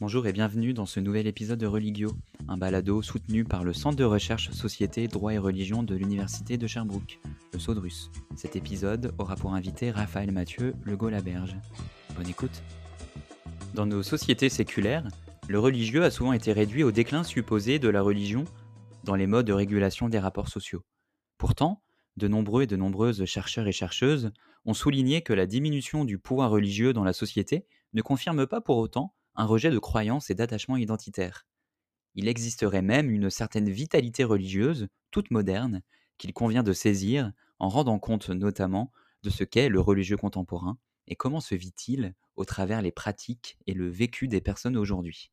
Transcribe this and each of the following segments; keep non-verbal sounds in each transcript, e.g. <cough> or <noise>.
Bonjour et bienvenue dans ce nouvel épisode de Religio, un balado soutenu par le Centre de recherche Société, Droit et Religion de l'Université de Sherbrooke, le Saudrus. Cet épisode aura pour invité Raphaël Mathieu, le Gaulaberge. Bonne écoute. Dans nos sociétés séculaires, le religieux a souvent été réduit au déclin supposé de la religion dans les modes de régulation des rapports sociaux. Pourtant, de nombreux et de nombreuses chercheurs et chercheuses ont souligné que la diminution du pouvoir religieux dans la société ne confirme pas pour autant un rejet de croyances et d'attachement identitaire. Il existerait même une certaine vitalité religieuse, toute moderne, qu'il convient de saisir en rendant compte notamment de ce qu'est le religieux contemporain et comment se vit-il au travers les pratiques et le vécu des personnes aujourd'hui.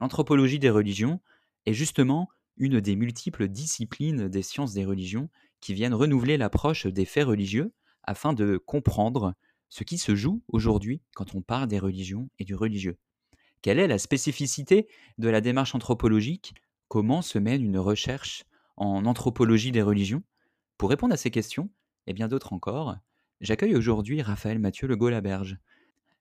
L'anthropologie des religions est justement une des multiples disciplines des sciences des religions qui viennent renouveler l'approche des faits religieux afin de comprendre ce qui se joue aujourd'hui quand on parle des religions et du religieux. Quelle est la spécificité de la démarche anthropologique? Comment se mène une recherche en anthropologie des religions? Pour répondre à ces questions, et bien d'autres encore, j'accueille aujourd'hui Raphaël Mathieu Le Gaulaberge.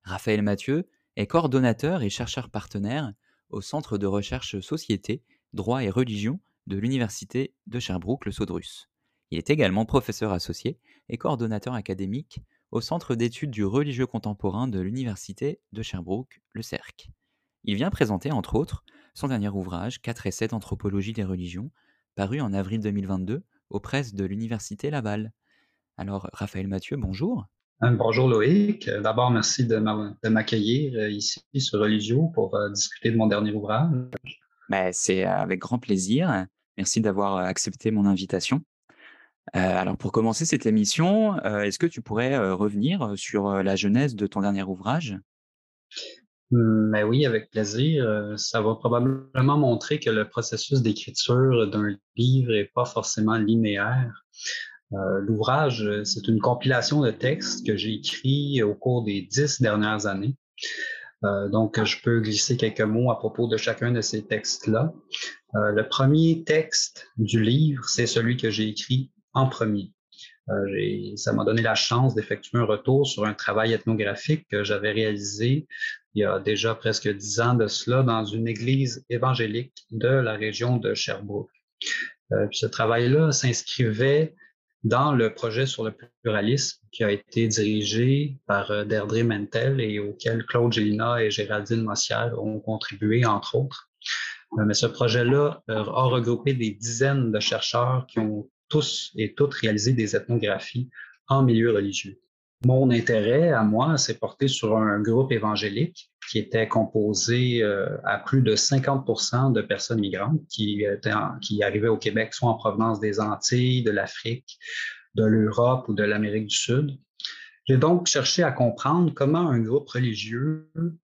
Raphaël Mathieu est coordonnateur et chercheur partenaire au Centre de recherche Société, Droit et Religion de l'Université de Sherbrooke, le Saudrus. Il est également professeur associé et coordonnateur académique au Centre d'études du religieux contemporain de l'Université de Sherbrooke, le CERC. Il vient présenter, entre autres, son dernier ouvrage, 4 essais d'anthropologie des religions, paru en avril 2022 aux presses de l'Université Laval. Alors, Raphaël Mathieu, bonjour. Euh, bonjour Loïc. D'abord, merci de m'accueillir euh, ici sur Religio pour euh, discuter de mon dernier ouvrage. Ben, c'est avec grand plaisir. Merci d'avoir accepté mon invitation. alors, pour commencer cette émission, est-ce que tu pourrais revenir sur la genèse de ton dernier ouvrage? Mais oui, avec plaisir. Euh, ça va probablement montrer que le processus d'écriture d'un livre n'est pas forcément linéaire. Euh, l'ouvrage, c'est une compilation de textes que j'ai écrits au cours des dix dernières années. Euh, donc, je peux glisser quelques mots à propos de chacun de ces textes-là. le premier texte du livre, c'est celui que j'ai écrit en premier. Ça m'a donné la chance d'effectuer un retour sur un travail ethnographique que j'avais réalisé il y a déjà presque dix ans de cela dans une église évangélique de la région de Sherbrooke. Euh, ce travail-là s'inscrivait dans le projet sur le pluralisme qui a été dirigé par euh, Derdré Mentel et auquel Claude Gélina et Géraldine Mossière ont contribué, entre autres. Euh, mais ce projet-là a regroupé des dizaines de chercheurs qui ont tous et toutes réalisé des ethnographies en milieu religieux. Mon intérêt à moi s'est porté sur un groupe évangélique qui était composé euh, à plus de 50% de personnes migrantes qui, qui arrivaient au Québec, soit en provenance des Antilles, de l'Afrique, de l'Europe ou de l'Amérique du Sud. J'ai donc cherché à comprendre comment un groupe religieux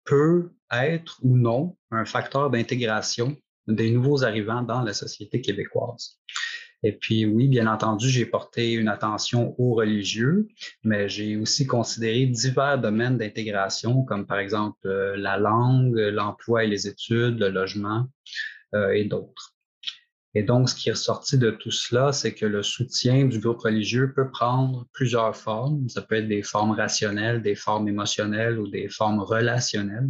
peut être ou non un facteur d'intégration des nouveaux arrivants dans la société québécoise. Et puis oui, bien entendu, j'ai porté une attention aux religieux, mais j'ai aussi considéré divers domaines d'intégration, comme par exemple euh, la langue, l'emploi et les études, le logement euh, et d'autres. Et donc, ce qui est ressorti de tout cela, c'est que le soutien du groupe religieux peut prendre plusieurs formes. Ça peut être des formes rationnelles, des formes émotionnelles ou des formes relationnelles.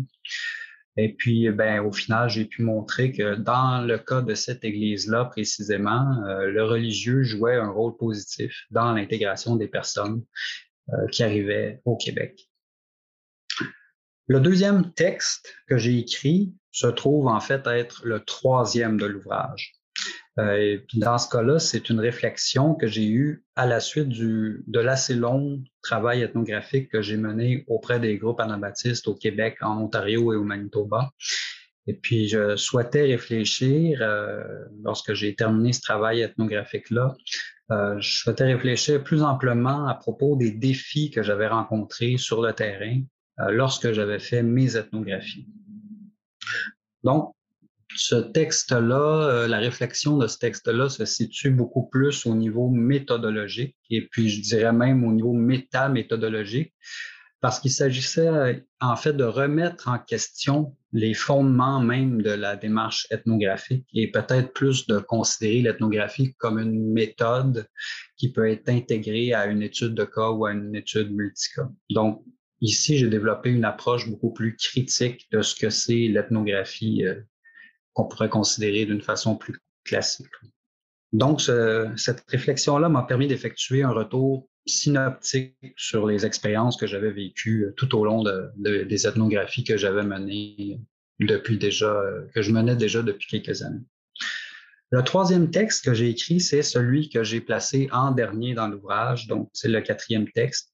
Et puis, ben, au final, j'ai pu montrer que dans le cas de cette église-là, précisément, euh, le religieux jouait un rôle positif dans l'intégration des personnes euh, qui arrivaient au Québec. Le deuxième texte que j'ai écrit se trouve en fait être le troisième de l'ouvrage. Euh, dans ce cas-là, c'est une réflexion que j'ai eue à la suite du, de l'assez long travail ethnographique que j'ai mené auprès des groupes anabaptistes au Québec, en Ontario et au Manitoba. Et puis, je souhaitais réfléchir, euh, lorsque j'ai terminé ce travail ethnographique-là, euh, je souhaitais réfléchir plus amplement à propos des défis que j'avais rencontrés sur le terrain lorsque j'avais fait mes ethnographies. Donc, ce texte-là, euh, la réflexion de ce texte-là se situe beaucoup plus au niveau méthodologique et puis je dirais même au niveau méta-méthodologique parce qu'il s'agissait euh, en fait de remettre en question les fondements même de la démarche ethnographique et peut-être plus de considérer l'ethnographie comme une méthode qui peut être intégrée à une étude de cas ou à une étude multicas. Donc, ici, j'ai développé une approche beaucoup plus critique de ce que c'est l'ethnographie euh, qu'on pourrait considérer d'une façon plus classique. Donc, cette réflexion-là m'a permis d'effectuer un retour synoptique sur les expériences que j'avais vécues euh, tout au long des ethnographies que j'avais menées depuis déjà, euh, que je menais déjà depuis quelques années. Le troisième texte que j'ai écrit, c'est celui que j'ai placé en dernier dans l'ouvrage, donc c'est le quatrième texte.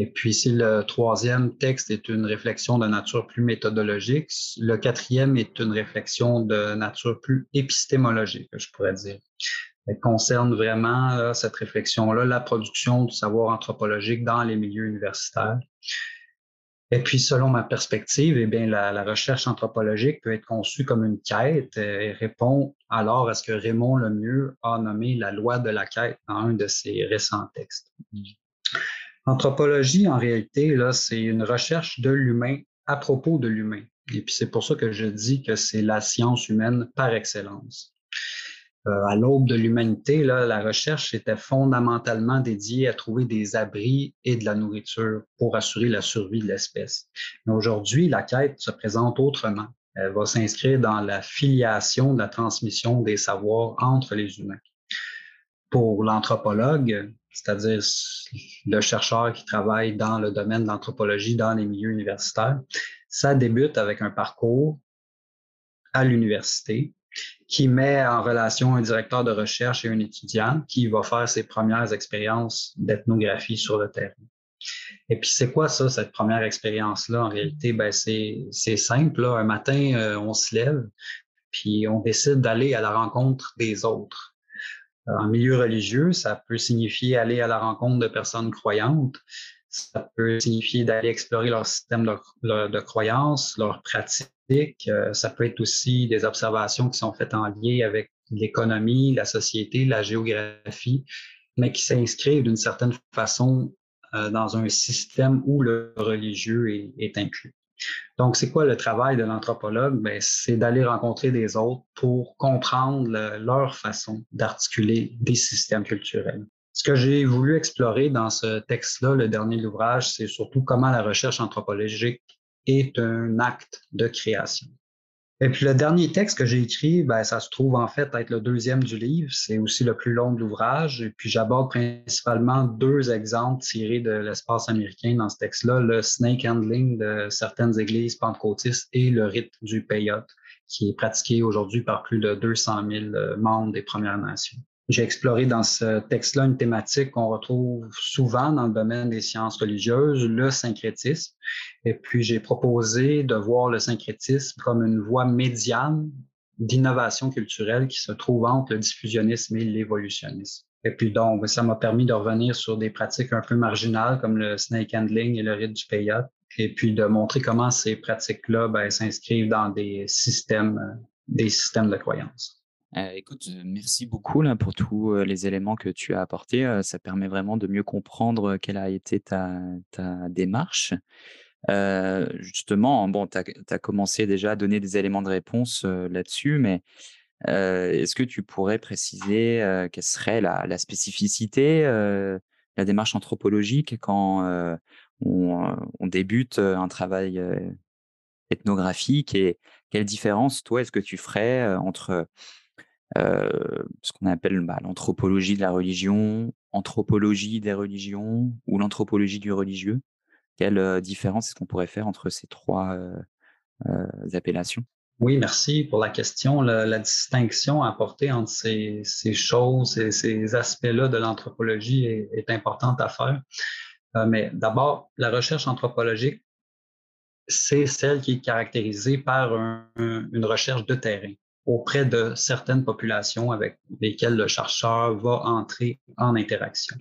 Et puis, si le troisième texte est une réflexion de nature plus méthodologique, le quatrième est une réflexion de nature plus épistémologique, je pourrais dire. Elle concerne vraiment cette réflexion-là, la production du savoir anthropologique dans les milieux universitaires. Et puis, selon ma perspective, eh bien, la, recherche anthropologique peut être conçue comme une quête et répond alors à ce que Raymond Lemieux a nommé la loi de la quête dans un de ses récents textes. L'anthropologie, en réalité, là, c'est une recherche de l'humain à propos de l'humain. Et puis c'est pour ça que je dis que c'est la science humaine par excellence. Euh, à l'aube de l'humanité, la recherche était fondamentalement dédiée à trouver des abris et de la nourriture pour assurer la survie de l'espèce. Mais aujourd'hui, la quête se présente autrement. Elle va s'inscrire dans la filiation de la transmission des savoirs entre les humains. Pour l'anthropologue, c'est-à-dire le chercheur qui travaille dans le domaine de l'anthropologie dans les milieux universitaires. Ça débute avec un parcours à l'université qui met en relation un directeur de recherche et un étudiant qui va faire ses premières expériences d'ethnographie sur le terrain. Et puis, c'est quoi ça, cette première expérience-là? En réalité, ben, c'est simple. Un matin, euh, on se lève, puis on décide d'aller à la rencontre des autres. En milieu religieux, ça peut signifier aller à la rencontre de personnes croyantes. Ça peut signifier d'aller explorer leur système de, croyances, leurs pratiques. Euh, ça peut être aussi des observations qui sont faites en lien avec l'économie, la société, la géographie, mais qui s'inscrivent d'une certaine façon euh, dans un système où le religieux est inclus. Donc, c'est quoi le travail de l'anthropologue? Ben, c'est d'aller rencontrer des autres pour comprendre leur façon d'articuler des systèmes culturels. Ce que j'ai voulu explorer dans ce texte-là, le dernier ouvrage, c'est surtout comment la recherche anthropologique est un acte de création. Et puis le dernier texte que j'ai écrit, ben, ça se trouve en fait être le deuxième du livre. C'est aussi le plus long de l'ouvrage. Et puis j'aborde principalement deux exemples tirés de l'espace américain dans ce texte-là, le snake handling de certaines églises pentecôtistes et le rite du peyote, qui est pratiqué aujourd'hui par plus de 200 000 membres des Premières Nations. J'ai exploré dans ce texte-là une thématique qu'on retrouve souvent dans le domaine des sciences religieuses, le syncrétisme. Et puis, j'ai proposé de voir le syncrétisme comme une voie médiane d'innovation culturelle qui se trouve entre le diffusionnisme et l'évolutionnisme. Et puis donc, ça m'a permis de revenir sur des pratiques un peu marginales comme le snake handling et le rite du peyote, et puis de montrer comment ces pratiques-là ben, s'inscrivent dans des systèmes, des systèmes de croyance. Euh, écoute, euh, merci beaucoup pour tous euh, les éléments que tu as apportés. ça permet vraiment de mieux comprendre quelle a été ta, démarche. justement, bon, tu as, commencé déjà à donner des éléments de réponse là-dessus, mais est-ce que tu pourrais préciser quelle serait la, la spécificité, la démarche anthropologique quand on, on, débute un travail ethnographique et quelle différence, toi, est-ce que tu ferais entre ce qu'on appelle bah, l'anthropologie de la religion, anthropologie des religions ou l'anthropologie du religieux. Quelle euh, différence est-ce qu'on pourrait faire entre ces trois euh, appellations? Oui, merci pour la question. La, distinction à apporter entre ces, choses et ces aspects-là de l'anthropologie est, importante à faire. mais d'abord, la recherche anthropologique, c'est celle qui est caractérisée par une recherche de terrain auprès de certaines populations avec lesquelles le chercheur va entrer en interaction.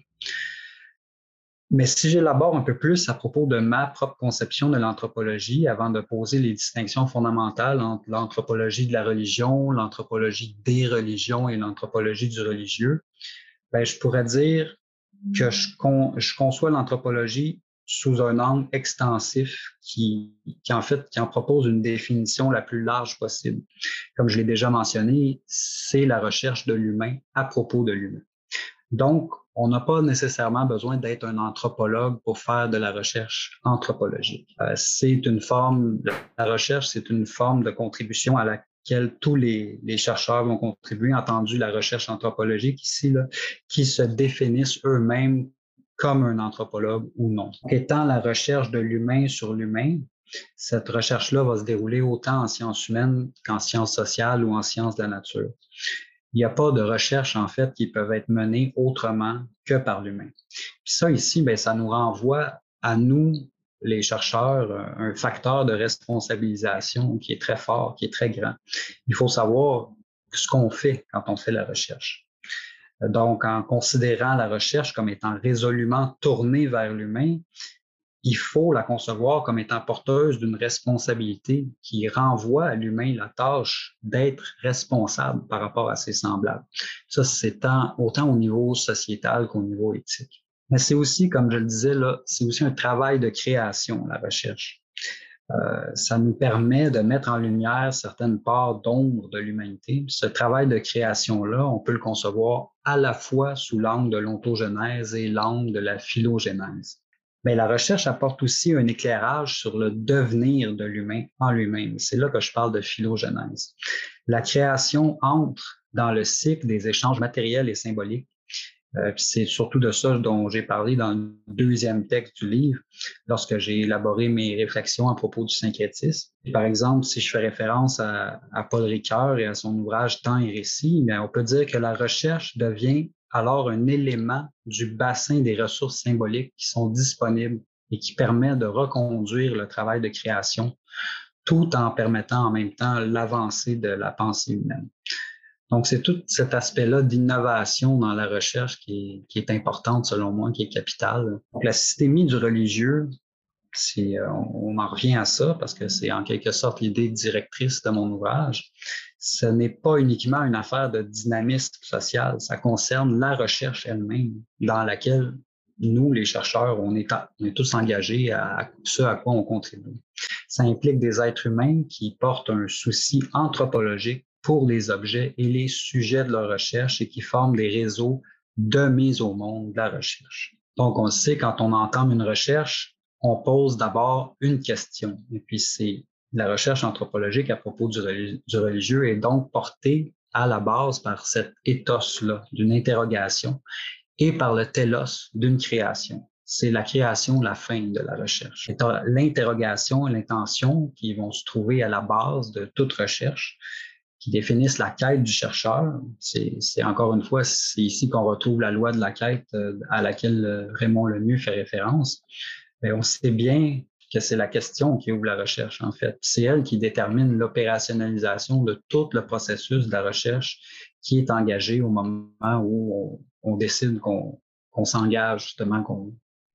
Mais si j'élabore un peu plus à propos de ma propre conception de l'anthropologie, avant de poser les distinctions fondamentales entre l'anthropologie de la religion, l'anthropologie des religions et l'anthropologie du religieux, ben, je pourrais dire que je, je conçois l'anthropologie sous un angle extensif qui, qui, en fait, qui en propose une définition la plus large possible. Comme je l'ai déjà mentionné, c'est la recherche de l'humain à propos de l'humain. Donc, on n'a pas nécessairement besoin d'être un anthropologue pour faire de la recherche anthropologique. Euh, c'est une forme, la recherche, c'est une forme de contribution à laquelle tous les, chercheurs vont contribuer, entendu la recherche anthropologique ici, là, qui se définissent eux-mêmes comme un anthropologue ou non. étant la recherche de l'humain sur l'humain, cette recherche-là va se dérouler autant en sciences humaines qu'en sciences sociales ou en sciences de la nature. Il n'y a pas de recherche, en fait, qui peuvent être menées autrement que par l'humain. Puis ça, ici, bien, ça nous renvoie à nous, les chercheurs, un facteur de responsabilisation qui est très fort, qui est très grand. Il faut savoir ce qu'on fait quand on fait la recherche. Donc, en considérant la recherche comme étant résolument tournée vers l'humain, il faut la concevoir comme étant porteuse d'une responsabilité qui renvoie à l'humain la tâche d'être responsable par rapport à ses semblables. Ça, c'est autant au niveau sociétal qu'au niveau éthique. Mais c'est aussi, comme je le disais, c'est aussi un travail de création, la recherche. Euh, ça nous permet de mettre en lumière certaines parts d'ombre de l'humanité. Ce travail de création-là, on peut le concevoir à la fois sous l'angle de l'ontogenèse et l'angle de la phylogénèse. Mais la recherche apporte aussi un éclairage sur le devenir de l'humain en lui-même. C'est là que je parle de phylogénèse. La création entre dans le cycle des échanges matériels et symboliques. Euh, c'est surtout de ça dont j'ai parlé dans le deuxième texte du livre, lorsque j'ai élaboré mes réflexions à propos du syncrétisme. par exemple, si je fais référence à, Paul Ricoeur et à son ouvrage Temps et récit, on peut dire que la recherche devient alors un élément du bassin des ressources symboliques qui sont disponibles et qui permet de reconduire le travail de création tout en permettant en même temps l'avancée de la pensée humaine. Donc, c'est tout cet aspect-là d'innovation dans la recherche qui est, qui est, importante, selon moi, qui est capitale. Donc, la systémie du religieux, euh, on en revient à ça parce que c'est en quelque sorte l'idée directrice de mon ouvrage ce n'est pas uniquement une affaire de dynamisme social, ça concerne la recherche elle-même dans laquelle nous, les chercheurs, on est, tous engagés à, ce à quoi on contribue. Ça implique des êtres humains qui portent un souci anthropologique pour les objets et les sujets de leur recherche et qui forment des réseaux de mise au monde de la recherche. Donc, on sait, quand on entame une recherche, on pose d'abord une question. Et puis, c'est la recherche anthropologique à propos du, religieux est donc portée à la base par cet ethos-là d'une interrogation et par le telos d'une création. C'est la création, la fin de la recherche. L'interrogation et l'intention qui vont se trouver à la base de toute recherche, qui définissent la quête du chercheur. C'est encore une fois, c'est ici qu'on retrouve la loi de la quête euh, à laquelle euh, Raymond Lemieux fait référence. Mais on sait bien que c'est la question qui ouvre la recherche, en fait. C'est elle qui détermine l'opérationnalisation de tout le processus de la recherche qui est engagé au moment où on, décide qu'on s'engage, justement,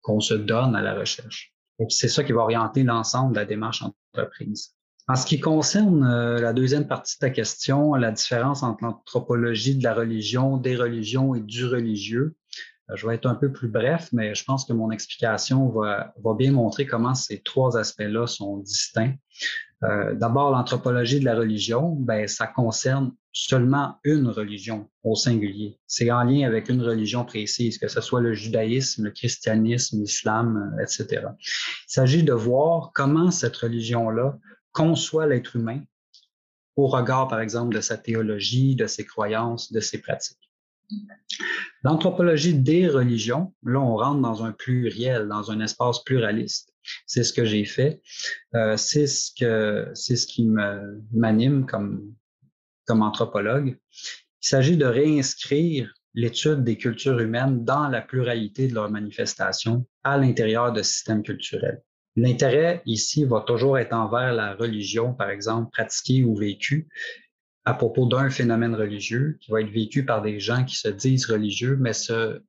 qu'on se donne à la recherche. C'est ça qui va orienter l'ensemble de la démarche entreprise. En ce qui concerne euh, la deuxième partie de ta question, la différence entre l'anthropologie de la religion, des religions et du religieux, euh, je vais être un peu plus bref, mais je pense que mon explication va, bien montrer comment ces trois aspects-là sont distincts. Euh, d'abord, l'anthropologie de la religion, ben, ça concerne seulement une religion au singulier. C'est en lien avec une religion précise, que ce soit le judaïsme, le christianisme, l'islam, etc. Il s'agit de voir comment cette religion-là conçoit l'être humain au regard, par exemple, de sa théologie, de ses croyances, de ses pratiques. L'anthropologie des religions, là, on rentre dans un pluriel, dans un espace pluraliste. C'est ce que j'ai fait. Euh, c'est ce que ce qui m'anime comme, comme anthropologue. Il s'agit de réinscrire l'étude des cultures humaines dans la pluralité de leurs manifestations à l'intérieur de systèmes culturels. L'intérêt ici va toujours être envers la religion, par exemple, pratiquée ou vécue, à propos d'un phénomène religieux qui va être vécu par des gens qui se disent religieux, mais ce,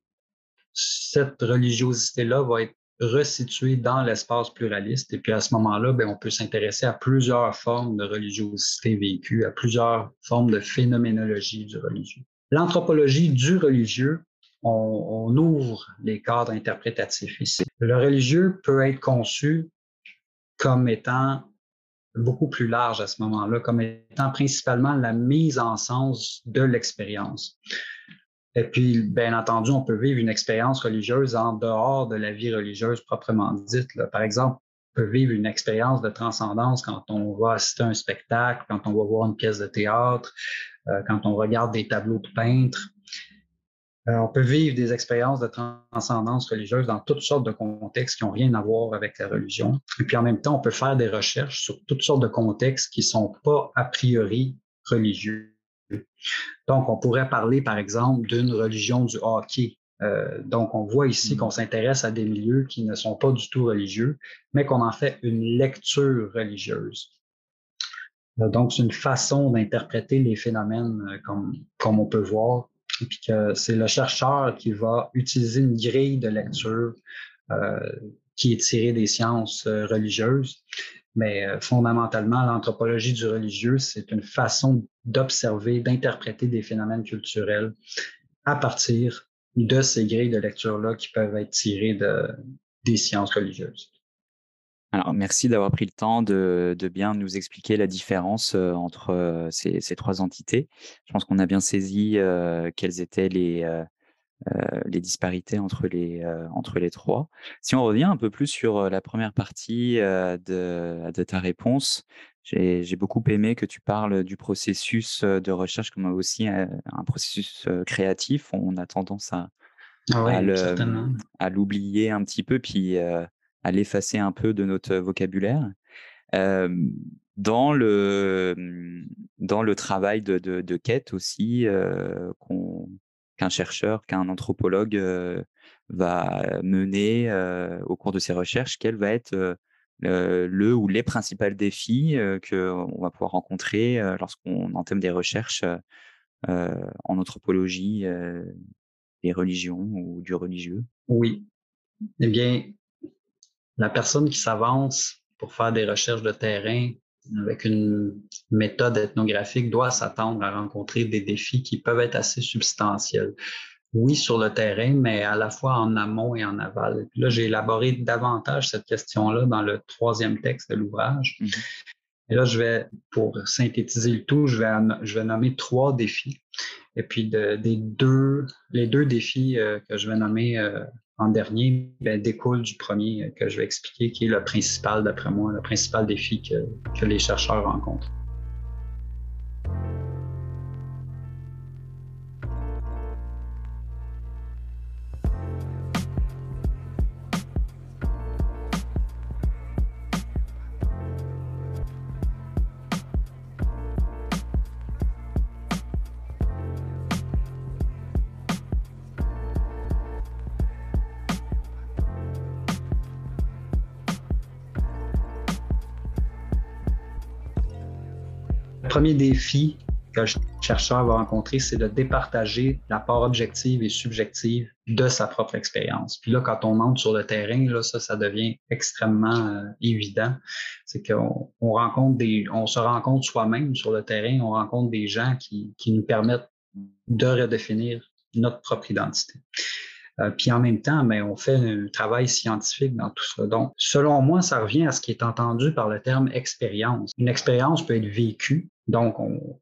cette religiosité-là va être resituée dans l'espace pluraliste. Et puis à ce moment-là, ben, on peut s'intéresser à plusieurs formes de religiosité vécue, à plusieurs formes de phénoménologie du religieux. L'anthropologie du religieux, on, ouvre les cadres interprétatifs ici. Le religieux peut être conçu comme étant beaucoup plus large à ce moment-là, comme étant principalement la mise en sens de l'expérience. Et puis, bien entendu, on peut vivre une expérience religieuse en dehors de la vie religieuse proprement dite. Par exemple, on peut vivre une expérience de transcendance quand on va assister à un spectacle, quand on va voir une pièce de théâtre, euh, quand on regarde des tableaux de peintres. Euh, on peut vivre des expériences de transcendance religieuse dans toutes sortes de contextes qui n'ont rien à voir avec la religion. Et puis en même temps, on peut faire des recherches sur toutes sortes de contextes qui ne sont pas a priori religieux. Donc, on pourrait parler, par exemple, d'une religion du hockey. Euh, donc, on voit ici mm. qu'on s'intéresse à des milieux qui ne sont pas du tout religieux, mais qu'on en fait une lecture religieuse. Euh, donc, c'est une façon d'interpréter les phénomènes comme, comme on peut voir puis que c'est le chercheur qui va utiliser une grille de lecture euh, qui est tirée des sciences euh, religieuses. Mais euh, fondamentalement, l'anthropologie du religieux, c'est une façon d'observer, d'interpréter des phénomènes culturels à partir de ces grilles de lecture-là qui peuvent être tirées de, des sciences religieuses. Alors, merci d'avoir pris le temps de, bien nous expliquer la différence euh, entre euh, ces, trois entités. Je pense qu'on a bien saisi euh, quelles étaient les, les disparités entre les, entre les trois. Si on revient un peu plus sur la première partie de, de, ta réponse, j'ai beaucoup aimé que tu parles du processus de recherche comme aussi un, processus créatif. On a tendance à, ah à l'oublier un petit peu, puis à l'effacer un peu de notre vocabulaire. dans le, mmh, dans le travail de, de, quête aussi, qu'un chercheur, qu'un anthropologue va mener au cours de ses recherches, quel va être le ou les principaux défis qu'on va pouvoir rencontrer lorsqu'on entame des recherches en anthropologie des religions ou du religieux? Oui. Eh bien, la personne qui s'avance pour faire des recherches de terrain avec une méthode ethnographique doit s'attendre à rencontrer des défis qui peuvent être assez substantiels. Oui, sur le terrain, mais à la fois en amont et en aval. là, j'ai élaboré davantage cette question-là dans le troisième texte de l'ouvrage. Mm-hmm. Et là, je vais, pour synthétiser le tout, je vais, je vais nommer trois défis. Et puis, des deux, les deux défis euh, que je vais nommer euh, en dernier ben, découle du premier que je vais expliquer, qui est le principal, d'après moi, le principal défi que, que les chercheurs rencontrent. Premier défi que le chercheur va rencontrer, c'est de départager la part objective et subjective de sa propre expérience. Puis là, quand on entre sur le terrain, là, ça, ça devient extrêmement euh, évident. C'est qu'on on rencontre des, on se rencontre soi-même sur le terrain, on rencontre des gens qui, qui nous permettent de redéfinir notre propre identité. Euh, puis en même temps, mais ben, on fait un travail scientifique dans tout ça. Donc, selon moi, ça revient à ce qui est entendu par le terme expérience. Une expérience peut être vécue, donc on,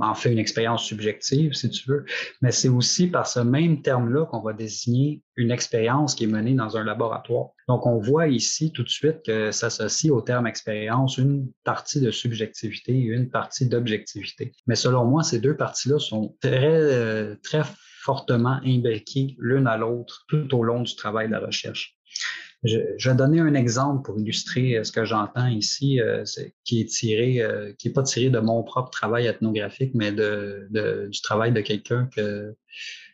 en fait une expérience subjective, si tu veux, mais c'est aussi par ce même terme-là qu'on va désigner une expérience qui est menée dans un laboratoire. Donc, on voit ici tout de suite que s'associe au terme expérience une partie de subjectivité et une partie d'objectivité. Mais selon moi, ces deux parties-là sont très, euh, très fortement imbriquées l'une à l'autre tout au long du travail de la recherche. Je, vais donner un exemple pour illustrer euh, ce que j'entends ici, euh, qui est tiré, euh, qui n'est pas tiré de mon propre travail ethnographique, mais de, du travail de quelqu'un que,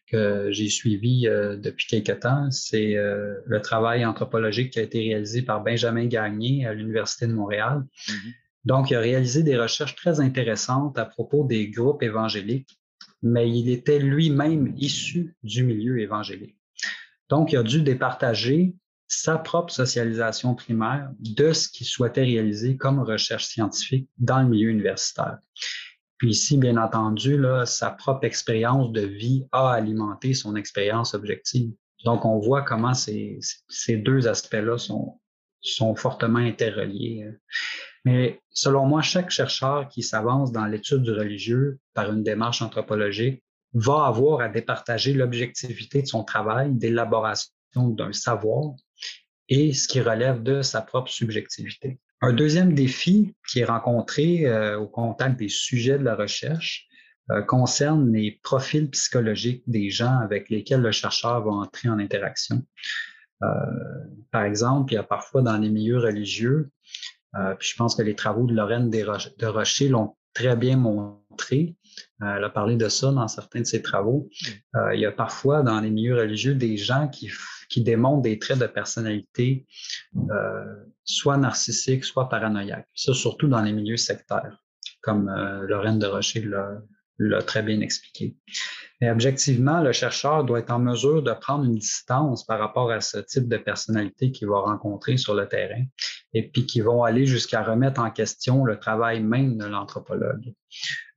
que j'ai suivi depuis quelque temps. C'est le travail anthropologique qui a été réalisé par Benjamin Gagné à l'Université de Montréal. Mm-hmm. Donc, il a réalisé des recherches très intéressantes à propos des groupes évangéliques mais il était lui-même issu du milieu évangélique. Donc, il a dû départager sa propre socialisation primaire de ce qu'il souhaitait réaliser comme recherche scientifique dans le milieu universitaire. Puis ici, bien entendu, là, sa propre expérience de vie a alimenté son expérience objective. Donc, on voit comment ces, ces deux aspects-là sont, sont fortement interreliés. Mais selon moi, chaque chercheur qui s'avance dans l'étude du religieux par une démarche anthropologique va avoir à départager l'objectivité de son travail, d'élaboration d'un savoir et ce qui relève de sa propre subjectivité. Un deuxième défi qui est rencontré euh, au contact des sujets de la recherche euh, concerne les profils psychologiques des gens avec lesquels le chercheur va entrer en interaction. Euh, par exemple, il y a parfois dans les milieux religieux, puis je pense que les travaux de Lorraine de Rocher l'ont très bien montré, elle a parlé de ça dans certains de ses travaux. il y a parfois dans les milieux religieux des gens qui qui démontrent des traits de personnalité euh, soit narcissiques, soit paranoïaques. Ça, surtout dans les milieux sectaires, comme euh, Lorraine de Rocher l'a très bien expliqué. Mais objectivement, le chercheur doit être en mesure de prendre une distance par rapport à ce type de personnalité qu'il va rencontrer sur le terrain et puis qui vont aller jusqu'à remettre en question le travail même de l'anthropologue.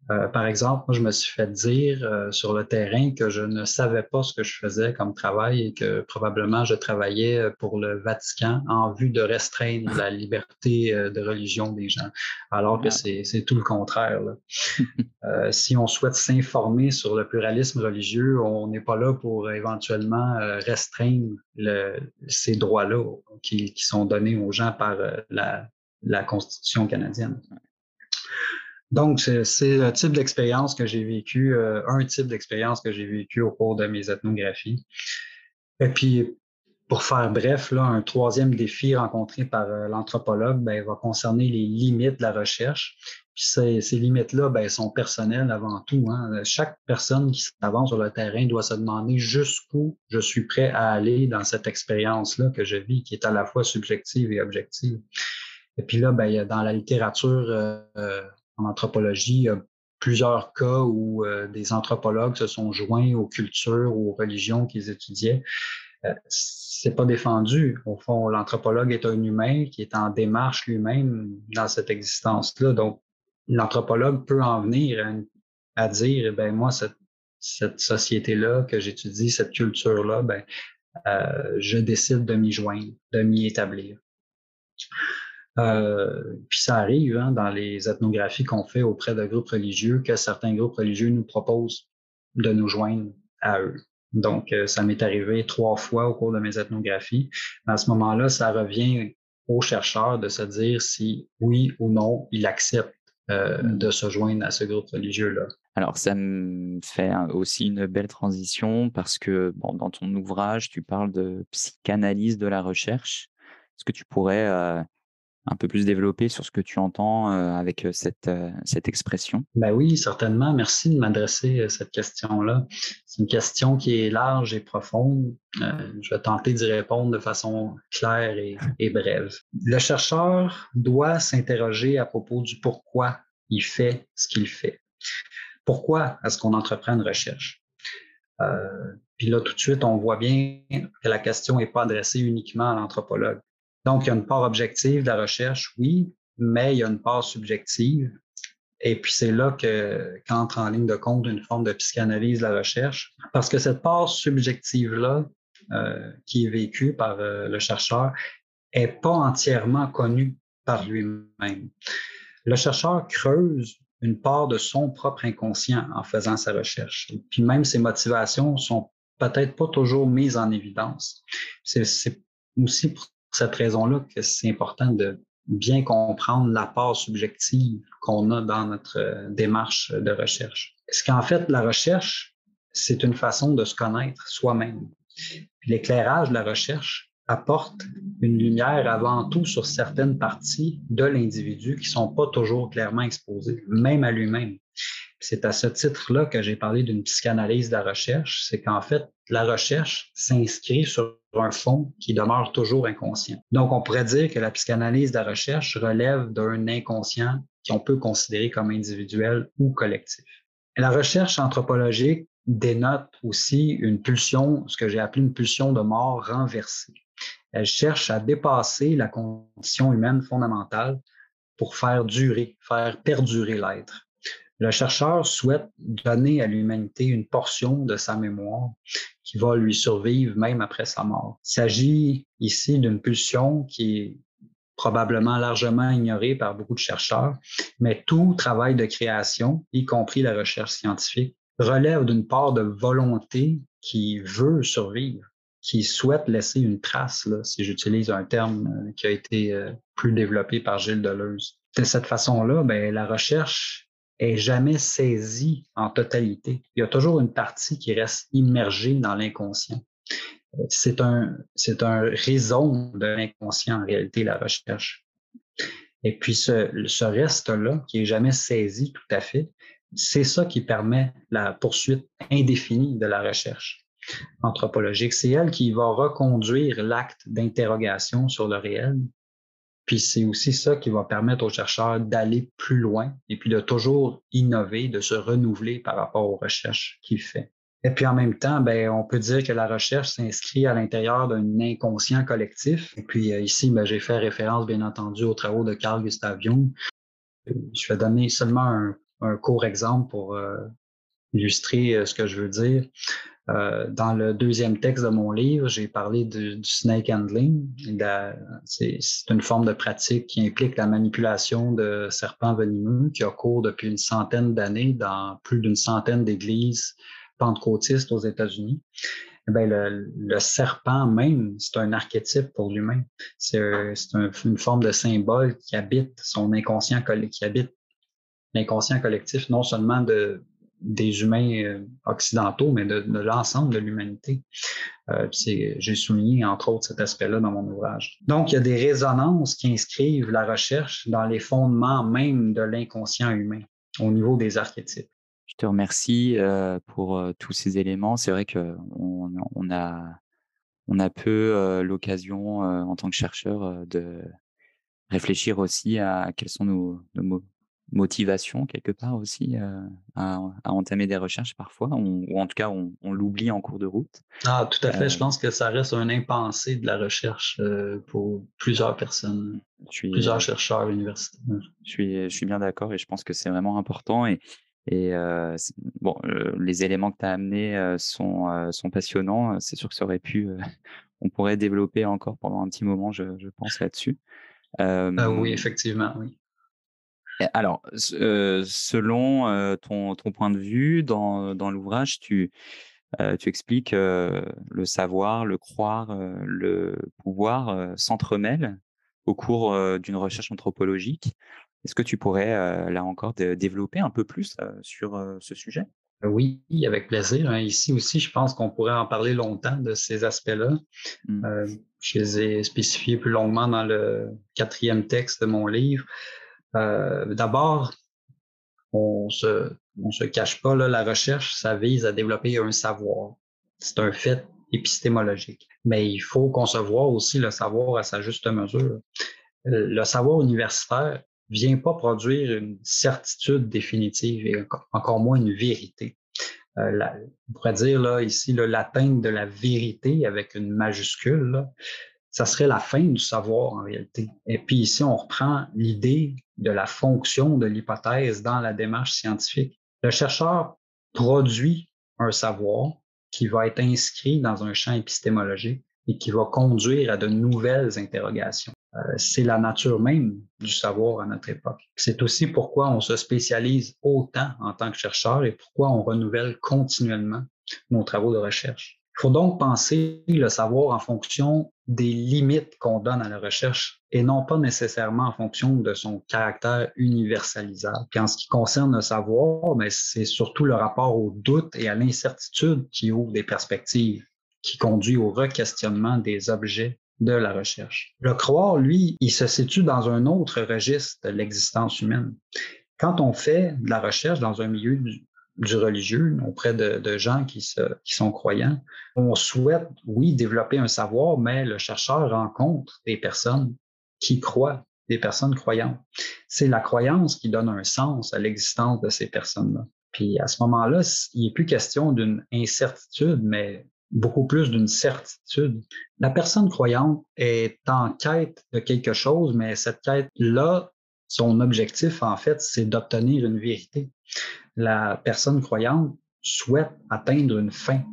Euh, par exemple, moi, je me suis fait dire euh, sur le terrain que je ne savais pas ce que je faisais comme travail et que probablement je travaillais euh, pour le Vatican en vue de restreindre la liberté de religion des gens, alors que c'est tout le contraire. <laughs> si on souhaite s'informer sur le pluralisme religieux, on n'est pas là pour éventuellement restreindre ces droits-là qui, sont donnés aux gens par la, la Constitution canadienne. Donc, c'est le type d'expérience que j'ai vécu, euh, un type d'expérience que j'ai vécu au cours de mes ethnographies. Et puis, pour faire bref, un troisième défi rencontré par euh, l'anthropologue ben, va concerner les limites de la recherche. Puis ces, limites-là ben, sont personnelles avant tout. Hein. Chaque personne qui s'avance sur le terrain doit se demander jusqu'où je suis prêt à aller dans cette expérience-là que je vis, qui est à la fois subjective et objective. Et puis là, ben, dans la littérature euh, en anthropologie, il y a plusieurs cas où euh, des anthropologues se sont joints aux cultures ou aux religions qu'ils étudiaient. Euh, c'est pas défendu. Au fond, l'anthropologue est un humain qui est en démarche lui-même dans cette existence-là. Donc, l'anthropologue peut en venir à, dire, ben moi, cette, cette société-là que j'étudie, cette culture-là, ben, euh, je décide de m'y joindre, de m'y établir. Euh, puis ça arrive hein, dans les ethnographies qu'on fait auprès de groupes religieux que certains groupes religieux nous proposent de nous joindre à eux. Donc, euh, ça m'est arrivé trois fois au cours de mes ethnographies. À ce moment-là, ça revient aux chercheurs de se dire si oui ou non il accepte euh, mm. de se joindre à ce groupe religieux-là. Alors, ça me fait aussi une belle transition parce que bon, dans ton ouvrage, tu parles de psychanalyse de la recherche. Est-ce que tu pourrais un peu plus développer sur ce que tu entends euh, avec cette, cette expression? Ben oui, certainement. Merci de m'adresser cette question-là. C'est une question qui est large et profonde. je vais tenter d'y répondre de façon claire et, brève. Le chercheur doit s'interroger à propos du pourquoi il fait ce qu'il fait. Pourquoi est-ce qu'on entreprend une recherche? Euh, puis là, tout de suite, on voit bien que la question n'est pas adressée uniquement à l'anthropologue. Donc, il y a une part objective de la recherche, oui, mais il y a une part subjective. Et puis, c'est là qu'entre en ligne de compte une forme de psychanalyse de la recherche, parce que cette part subjective-là, euh, qui est vécue par euh, le chercheur, n'est pas entièrement connue par lui-même. Le chercheur creuse une part de son propre inconscient en faisant sa recherche. Et puis même ses motivations sont peut-être pas toujours mises en évidence. C'est aussi pour cette raison-là que c'est important de bien comprendre la part subjective qu'on a dans notre euh, démarche de recherche. Parce qu'en fait, la recherche, c'est une façon de se connaître soi-même? L'éclairage de la recherche apporte une lumière avant tout sur certaines parties de l'individu qui ne sont pas toujours clairement exposées, même à lui-même. C'est à ce titre-là que j'ai parlé d'une psychanalyse de la recherche, c'est qu'en fait, la recherche s'inscrit sur un fond qui demeure toujours inconscient. Donc, on pourrait dire que la psychanalyse de la recherche relève d'un inconscient qu'on peut considérer comme individuel ou collectif. la recherche anthropologique dénote aussi une pulsion, ce que j'ai appelé une pulsion de mort renversée. Elle cherche à dépasser la condition humaine fondamentale pour faire durer, faire perdurer l'être. Le chercheur souhaite donner à l'humanité une portion de sa mémoire qui va lui survivre même après sa mort. Il s'agit ici d'une pulsion qui est probablement largement ignorée par beaucoup de chercheurs, mais tout travail de création, y compris la recherche scientifique, relève d'une part de volonté qui veut survivre, qui souhaite laisser une trace, là, si j'utilise un terme euh, qui a été euh, plus développé par Gilles Deleuze. De cette façon-là, ben, la recherche est jamais saisie en totalité. Il y a toujours une partie qui reste immergée dans l'inconscient. C'est un, c'est un raison de l'inconscient en réalité, la recherche. Et puis ce, ce reste-là, qui est jamais saisi tout à fait, c'est ça qui permet la poursuite indéfinie de la recherche anthropologique. C'est elle qui va reconduire l'acte d'interrogation sur le réel. Puis c'est aussi ça qui va permettre aux chercheurs d'aller plus loin et puis de toujours innover, de se renouveler par rapport aux recherches qu'il fait. Et puis en même temps, ben, on peut dire que la recherche s'inscrit à l'intérieur d'un inconscient collectif. Et puis euh, ici, ben, j'ai fait référence, bien entendu, aux travaux de Carl Gustav Jung. Je vais donner seulement un, court exemple pour euh, illustrer euh, ce que je veux dire. Euh, dans le deuxième texte de mon livre, j'ai parlé du snake handling. C'est une forme de pratique qui implique la manipulation de serpents venimeux qui a cours depuis une centaine d'années dans plus d'une centaine d'églises pentecôtistes aux États-Unis. Eh le, le, serpent même, c'est un archétype pour l'humain. C'est un, une forme de symbole qui habite son inconscient, qui habite l'inconscient collectif, non seulement de, des humains euh, occidentaux, mais de, l'ensemble de l'humanité. Euh, J'ai souligné, entre autres, cet aspect-là dans mon ouvrage. Donc, il y a des résonances qui inscrivent la recherche dans les fondements même de l'inconscient humain au niveau des archétypes. Je te remercie euh, pour tous ces éléments. C'est vrai qu'on on a, on a peu l'occasion, en tant que chercheur, de réfléchir aussi à quels sont nos, nos, motivation quelque part aussi euh, à, entamer des recherches parfois, ou en tout cas on, l'oublie en cours de route. Ah, tout à fait. Je euh pense que ça reste un impensé de la recherche euh, pour plusieurs personnes, plusieurs chercheurs universitaires. Je suis, je suis bien d'accord et je pense que c'est vraiment important. Et, et bon, les éléments que tu as amenés sont, sont passionnants. C'est sûr que ça aurait pu, <laughs> on pourrait développer encore pendant un petit moment, je, je pense, là-dessus. Ah oui, effectivement, oui. Alors, euh, selon euh, ton, ton, point de vue, dans, dans l'ouvrage, tu, euh, tu expliques le savoir, le croire, le pouvoir s'entremêlent au cours d'une recherche anthropologique. Est-ce que tu pourrais, là encore, développer un peu plus sur ce sujet? Oui, avec plaisir. Hein. Ici aussi, je pense qu'on pourrait en parler longtemps de ces aspects-là. Mmh. je les ai spécifiés plus longuement dans le quatrième texte de mon livre. Euh, d'abord, on se, on se cache pas, là, la recherche, ça vise à développer un savoir. C'est un fait épistémologique. Mais il faut concevoir aussi le savoir à sa juste mesure. Euh, le savoir universitaire vient pas produire une certitude définitive et encore moins une vérité. Euh, on pourrait dire là, ici l'atteinte de la vérité avec une majuscule, ça serait la fin du savoir en réalité. Et puis ici, on reprend l'idée de la fonction de l'hypothèse dans la démarche scientifique. Le chercheur produit un savoir qui va être inscrit dans un champ épistémologique et qui va conduire à de nouvelles interrogations. Euh, c'est la nature même du savoir à notre époque. C'est aussi pourquoi on se spécialise autant en tant que chercheur et pourquoi on renouvelle continuellement nos travaux de recherche. Il faut donc penser le savoir en fonction des limites qu'on donne à la recherche et non pas nécessairement en fonction de son caractère universalisable. Puis en ce qui concerne le savoir, ben, c'est surtout le rapport au doute et à l'incertitude qui ouvre des perspectives, qui conduit au requestionnement des objets de la recherche. Le croire, lui, il se situe dans un autre registre de l'existence humaine. Quand on fait de la recherche dans un milieu du, religieux auprès de, gens qui, qui, sont croyants. On souhaite, oui, développer un savoir, mais le chercheur rencontre des personnes qui croient, des personnes croyantes. C'est la croyance qui donne un sens à l'existence de ces personnes-là. Puis à ce moment-là, il n'est plus question d'une incertitude, mais beaucoup plus d'une certitude. La personne croyante est en quête de quelque chose, mais cette quête-là, son objectif, en fait, c'est d'obtenir une vérité la personne croyante souhaite atteindre une fin.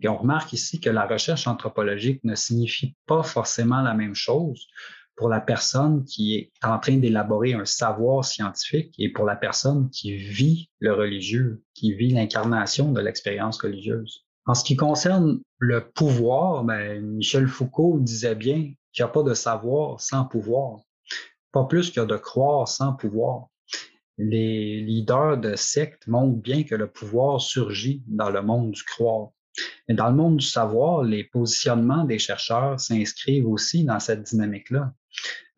Et on remarque ici que la recherche anthropologique ne signifie pas forcément la même chose pour la personne qui est en train d'élaborer un savoir scientifique et pour la personne qui vit le religieux, qui vit l'incarnation de l'expérience religieuse. En ce qui concerne le pouvoir, ben, Michel Foucault disait bien qu'il n'y a pas de savoir sans pouvoir, pas plus a de croire sans pouvoir. Les leaders de sectes montrent bien que le pouvoir surgit dans le monde du croire. Mais dans le monde du savoir, les positionnements des chercheurs s'inscrivent aussi dans cette dynamique-là.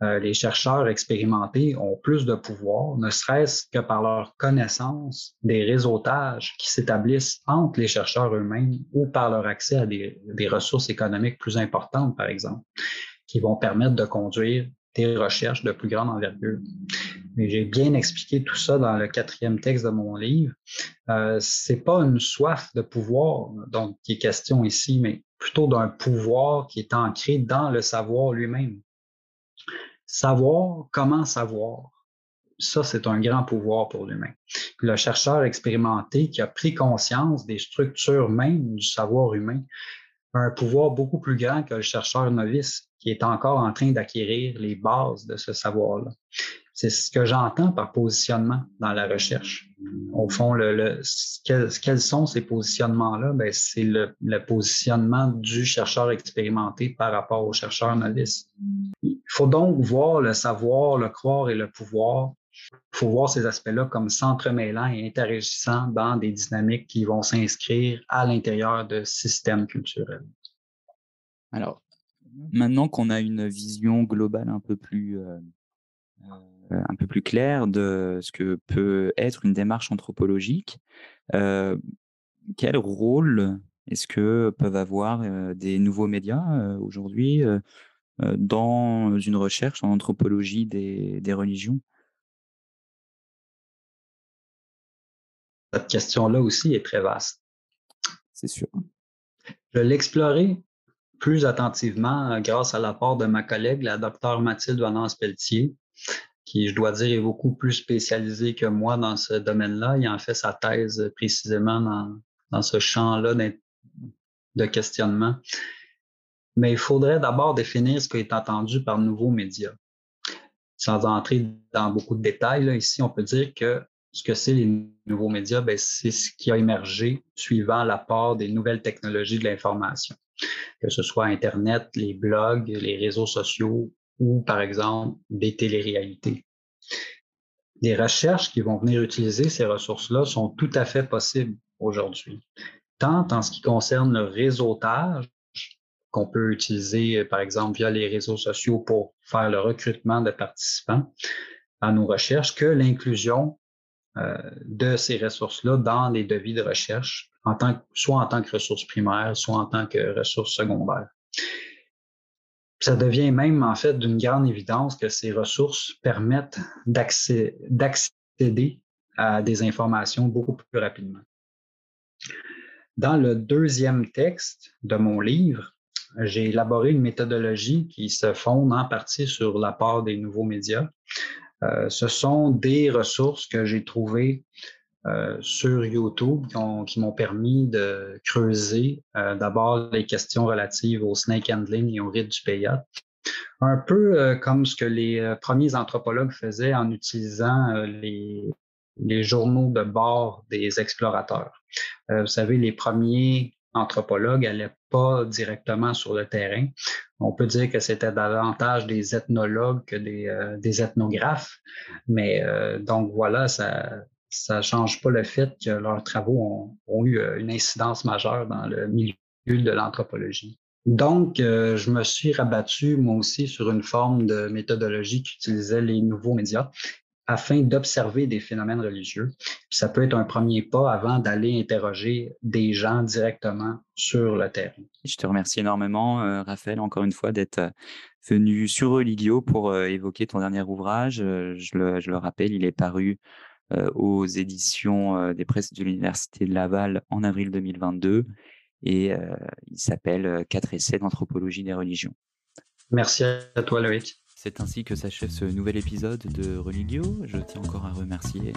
Euh, les chercheurs expérimentés ont plus de pouvoir, ne serait-ce que par leur connaissance des réseautages qui s'établissent entre les chercheurs eux-mêmes ou par leur accès à des, ressources économiques plus importantes, par exemple, qui vont permettre de conduire des recherches de plus grande envergure. Mais j'ai bien expliqué tout ça dans le quatrième texte de mon livre. Euh, c'est pas une soif de pouvoir donc qui est question ici, mais plutôt d'un pouvoir qui est ancré dans le savoir lui-même. Savoir comment savoir? Ça, c'est un grand pouvoir pour l'humain. Le chercheur expérimenté qui a pris conscience des structures mêmes du savoir humain a un pouvoir beaucoup plus grand que le chercheur novice qui est encore en train d'acquérir les bases de ce savoir-là. C'est ce que j'entends par positionnement dans la recherche. Au fond, quels sont ces positionnements-là? Ben, c'est le, le, positionnement du chercheur expérimenté par rapport au chercheur novice. Il faut donc voir le savoir, le croire et le pouvoir. Il faut voir ces aspects-là comme s'entremêlant et interagissant dans des dynamiques qui vont s'inscrire à l'intérieur de systèmes culturels. Alors, maintenant qu'on a une vision globale un peu plus euh, euh, un peu plus clair de ce que peut être une démarche anthropologique. Euh, quel rôle est-ce que peuvent avoir euh, des nouveaux médias aujourd'hui dans une recherche en anthropologie des, des religions? Cette question-là aussi est très vaste. C'est sûr. Je l'ai exploré plus attentivement grâce à l'apport de ma collègue, la docteure Mathilde Valence Pelletier, qui, je dois dire, est beaucoup plus spécialisé que moi dans ce domaine-là. Il en fait sa thèse précisément dans, dans ce champ-là de questionnement. Mais il faudrait d'abord définir ce qui est entendu par nouveaux médias. Sans entrer dans beaucoup de détails, là, ici, on peut dire que ce que c'est les nouveaux médias, ben, c'est ce qui a émergé suivant l'apport des nouvelles technologies de l'information, que ce soit Internet, les blogs, les réseaux sociaux ou, par exemple, des téléréalités. Des recherches qui vont venir utiliser ces ressources-là sont tout à fait possibles aujourd'hui, tant en ce qui concerne le réseautage qu'on peut utiliser, par exemple, via les réseaux sociaux pour faire le recrutement de participants à nos recherches, que l'inclusion euh, de ces ressources-là dans les devis de recherche, en tant, soit en tant que ressources primaires, soit en tant que ressources secondaires. Ça devient même en fait d'une grande évidence que ces ressources permettent d'accéder à des informations beaucoup plus rapidement. Dans le deuxième texte de mon livre, j'ai élaboré une méthodologie qui se fonde en partie sur l'apport des nouveaux médias. Euh, ce sont des ressources que j'ai trouvées euh, sur YouTube qui, m'ont permis de creuser euh, d'abord les questions relatives au snake handling et au rite du payat. Un peu comme ce que les premiers anthropologues faisaient en utilisant les, les, journaux de bord des explorateurs. vous savez, les premiers anthropologues n'allaient pas directement sur le terrain. On peut dire que c'était davantage des ethnologues que des, des ethnographes. Mais donc voilà, ça, ne change pas le fait que leurs travaux ont, eu euh, une incidence majeure dans le milieu de l'anthropologie. Donc, euh, je me suis rabattu moi aussi sur une forme de méthodologie qui utilisait les nouveaux médias afin d'observer des phénomènes religieux. ça peut être un premier pas avant d'aller interroger des gens directement sur le terrain. Je te remercie énormément, euh, Raphaël, encore une fois, d'être venu sur Religio pour évoquer ton dernier ouvrage. je, le, je le rappelle, il est paru euh, aux éditions euh, des presses de l'Université de Laval en avril 2022 et euh, il s'appelle Quatre essais d'anthropologie des religions. Merci à toi Loïc. C'est ainsi que s'achève ce nouvel épisode de Religio. Je tiens encore à remercier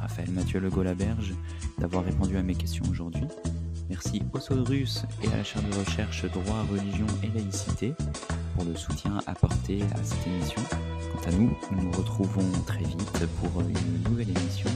Raphaël Mathieu Le Golaberge d'avoir répondu à mes questions aujourd'hui. Merci au Sodrus et à la chaire de recherche Droit, Religion et Laïcité pour le soutien apporté à cette émission. Quant à nous, nous nous retrouvons très vite pour une nouvelle émission.